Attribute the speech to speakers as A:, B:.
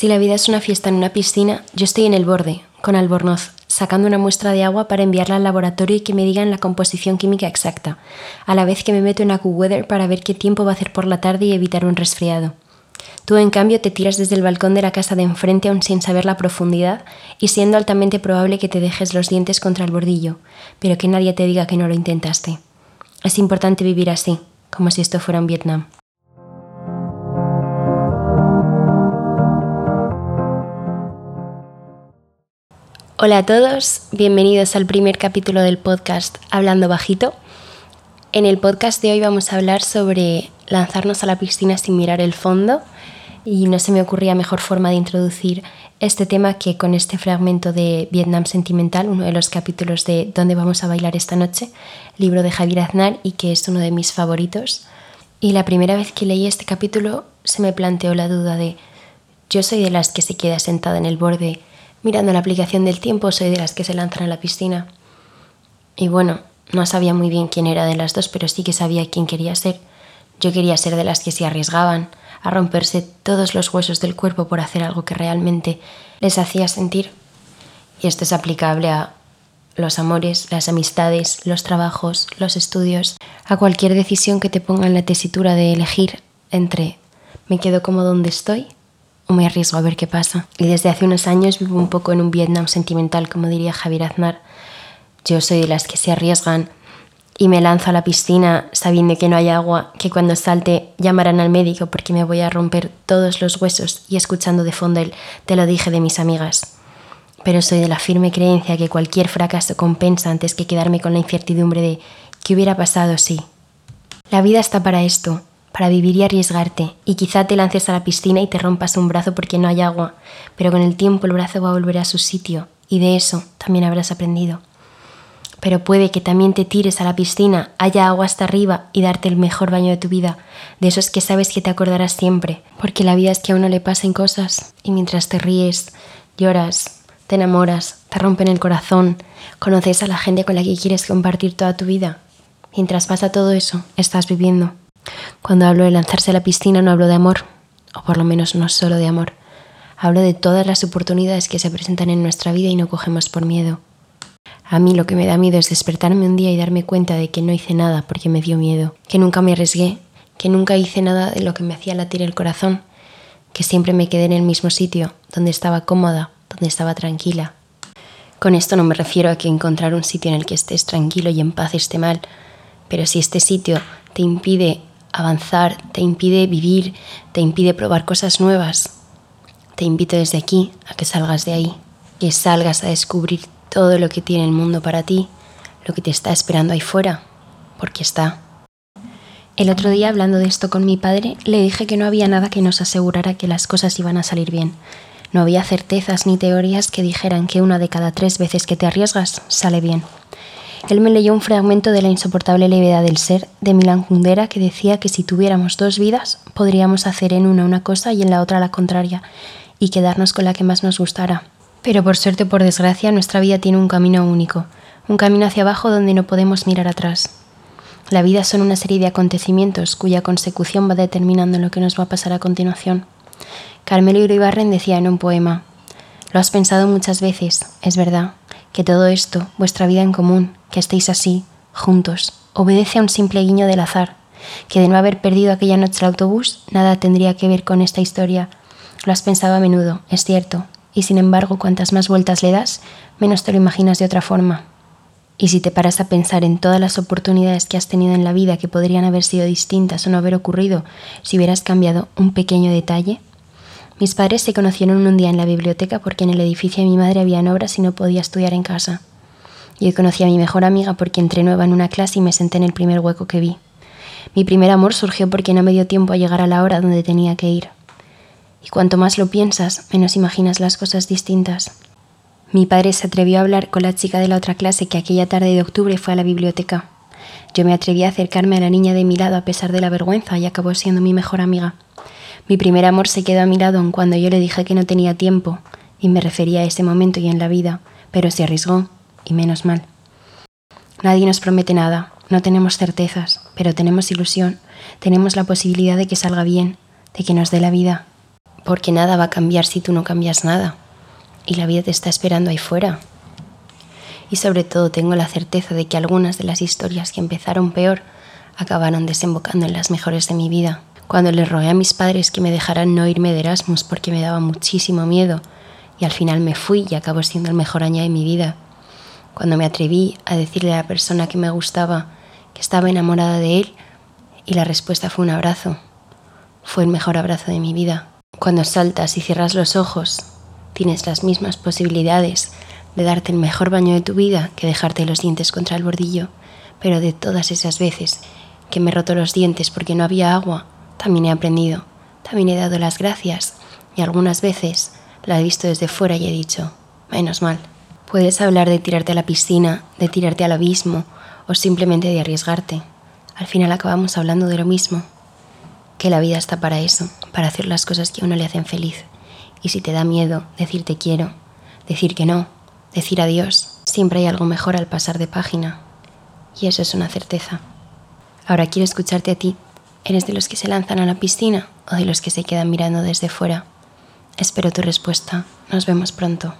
A: Si la vida es una fiesta en una piscina, yo estoy en el borde, con albornoz, sacando una muestra de agua para enviarla al laboratorio y que me digan la composición química exacta, a la vez que me meto en AccuWeather para ver qué tiempo va a hacer por la tarde y evitar un resfriado. Tú, en cambio, te tiras desde el balcón de la casa de enfrente aún sin saber la profundidad y siendo altamente probable que te dejes los dientes contra el bordillo, pero que nadie te diga que no lo intentaste. Es importante vivir así, como si esto fuera un Vietnam. Hola a todos, bienvenidos al primer capítulo del podcast Hablando Bajito. En el podcast de hoy vamos a hablar sobre lanzarnos a la piscina sin mirar el fondo y no se me ocurría mejor forma de introducir este tema que con este fragmento de Vietnam Sentimental, uno de los capítulos de ¿Dónde vamos a bailar esta noche? libro de Javier Aznar y que es uno de mis favoritos. Y la primera vez que leí este capítulo se me planteó la duda de yo soy de las que se queda sentada en el borde mirando la aplicación del tiempo, soy de las que se lanzan a la piscina. Y bueno, no sabía muy bien quién era de las dos, pero sí que sabía quién quería ser. Yo quería ser de las que se arriesgaban, a romperse todos los huesos del cuerpo por hacer algo que realmente les hacía sentir. Y esto es aplicable a los amores, las amistades, los trabajos, los estudios, a cualquier decisión que te ponga en la tesitura de elegir entre me quedo como donde estoy o me arriesgo a ver qué pasa. Y desde hace unos años vivo un poco en un Vietnam sentimental, como diría Javier Aznar. Yo soy de las que se arriesgan y me lanzo a la piscina sabiendo que no hay agua, que cuando salte llamarán al médico porque me voy a romper todos los huesos. Y escuchando de fondo te lo dije de mis amigas. Pero soy de la firme creencia que cualquier fracaso compensa antes que quedarme con la incertidumbre de qué hubiera pasado si. La vida está para esto, para vivir y arriesgarte, y quizá te lances a la piscina y te rompas un brazo porque no hay agua, pero con el tiempo el brazo va a volver a su sitio, y de eso también habrás aprendido pero puede que también te tires a la piscina, haya agua hasta arriba y darte el mejor baño de tu vida, de esos que sabes que te acordarás siempre, porque la vida es que a uno le pasen cosas y mientras te ríes, lloras, te enamoras, te rompen el corazón, conoces a la gente con la que quieres compartir toda tu vida. Mientras pasa todo eso, estás viviendo. Cuando hablo de lanzarse a la piscina no hablo de amor, o por lo menos no solo de amor. Hablo de todas las oportunidades que se presentan en nuestra vida y no cogemos por miedo. A mí lo que me da miedo es despertarme un día y darme cuenta de que no hice nada porque me dio miedo, que nunca me arriesgué, que nunca hice nada de lo que me hacía latir el corazón, que siempre me quedé en el mismo sitio, donde estaba cómoda, donde estaba tranquila. Con esto no me refiero a que encontrar un sitio en el que estés tranquilo y en paz esté mal, pero si este sitio te impide avanzar, te impide vivir, te impide probar cosas nuevas, te invito desde aquí a que salgas de ahí, que salgas a descubrir todo lo que tiene el mundo para ti, lo que te está esperando ahí fuera, porque está. El otro día, hablando de esto con mi padre, le dije que no había nada que nos asegurara que las cosas iban a salir bien. No había certezas ni teorías que dijeran que una de cada tres veces que te arriesgas sale bien. Él me leyó un fragmento de La insoportable levedad del ser de Milan Kundera que decía que si tuviéramos dos vidas podríamos hacer en una una cosa y en la otra la contraria y quedarnos con la que más nos gustara. Pero por suerte o por desgracia, nuestra vida tiene un camino único, un camino hacia abajo donde no podemos mirar atrás. La vida son una serie de acontecimientos cuya consecución va determinando lo que nos va a pasar a continuación. Carmelo Iribarren decía en un poema, Lo has pensado muchas veces, es verdad, que todo esto, vuestra vida en común, que estéis así, juntos, obedece a un simple guiño del azar, que de no haber perdido aquella noche el autobús, nada tendría que ver con esta historia. Lo has pensado a menudo, es cierto, y sin embargo cuantas más vueltas le das, menos te lo imaginas de otra forma. Y si te paras a pensar en todas las oportunidades que has tenido en la vida que podrían haber sido distintas o no haber ocurrido si hubieras cambiado un pequeño detalle, mis padres se conocieron un día en la biblioteca porque en el edificio de mi madre habían obras y no podía estudiar en casa. Yo conocí a mi mejor amiga porque entré nueva en una clase y me senté en el primer hueco que vi. Mi primer amor surgió porque no me dio tiempo a llegar a la hora donde tenía que ir. Y cuanto más lo piensas, menos imaginas las cosas distintas. Mi padre se atrevió a hablar con la chica de la otra clase que aquella tarde de octubre fue a la biblioteca. Yo me atreví a acercarme a la niña de mi lado a pesar de la vergüenza y acabó siendo mi mejor amiga. Mi primer amor se quedó a mi lado cuando yo le dije que no tenía tiempo, y me refería a ese momento y en la vida, pero se arriesgó, y menos mal. Nadie nos promete nada, No tenemos certezas, pero tenemos ilusión, tenemos la posibilidad de que salga bien, de que nos dé la vida. Porque nada va a cambiar si tú no cambias nada. Y la vida te está esperando ahí fuera. Y sobre todo tengo la certeza de que algunas de las historias que empezaron peor acabaron desembocando en las mejores de mi vida. Cuando les rogué a mis padres que me dejaran no irme de Erasmus porque me daba muchísimo miedo, y al final me fui y acabó siendo el mejor año de mi vida. Cuando me atreví a decirle a la persona que me gustaba que estaba enamorada de él y la respuesta fue un abrazo. Fue el mejor abrazo de mi vida. Cuando saltas y cierras los ojos, tienes las mismas posibilidades de darte el mejor baño de tu vida que dejarte los dientes contra el bordillo, pero de todas esas veces que me roto los dientes porque no había agua, también he aprendido, también he dado las gracias y algunas veces la he visto desde fuera y he dicho, menos mal. Puedes hablar de tirarte a la piscina, de tirarte al abismo o simplemente de arriesgarte. Al final acabamos hablando de lo mismo. Que la vida está para eso, para hacer las cosas que a uno le hacen feliz. Y si te da miedo decir te quiero, decir que no, decir adiós, siempre hay algo mejor al pasar de página. Y eso es una certeza. Ahora quiero escucharte a ti. ¿Eres de los que se lanzan a la piscina o de los que se quedan mirando desde fuera? Espero tu respuesta. Nos vemos pronto.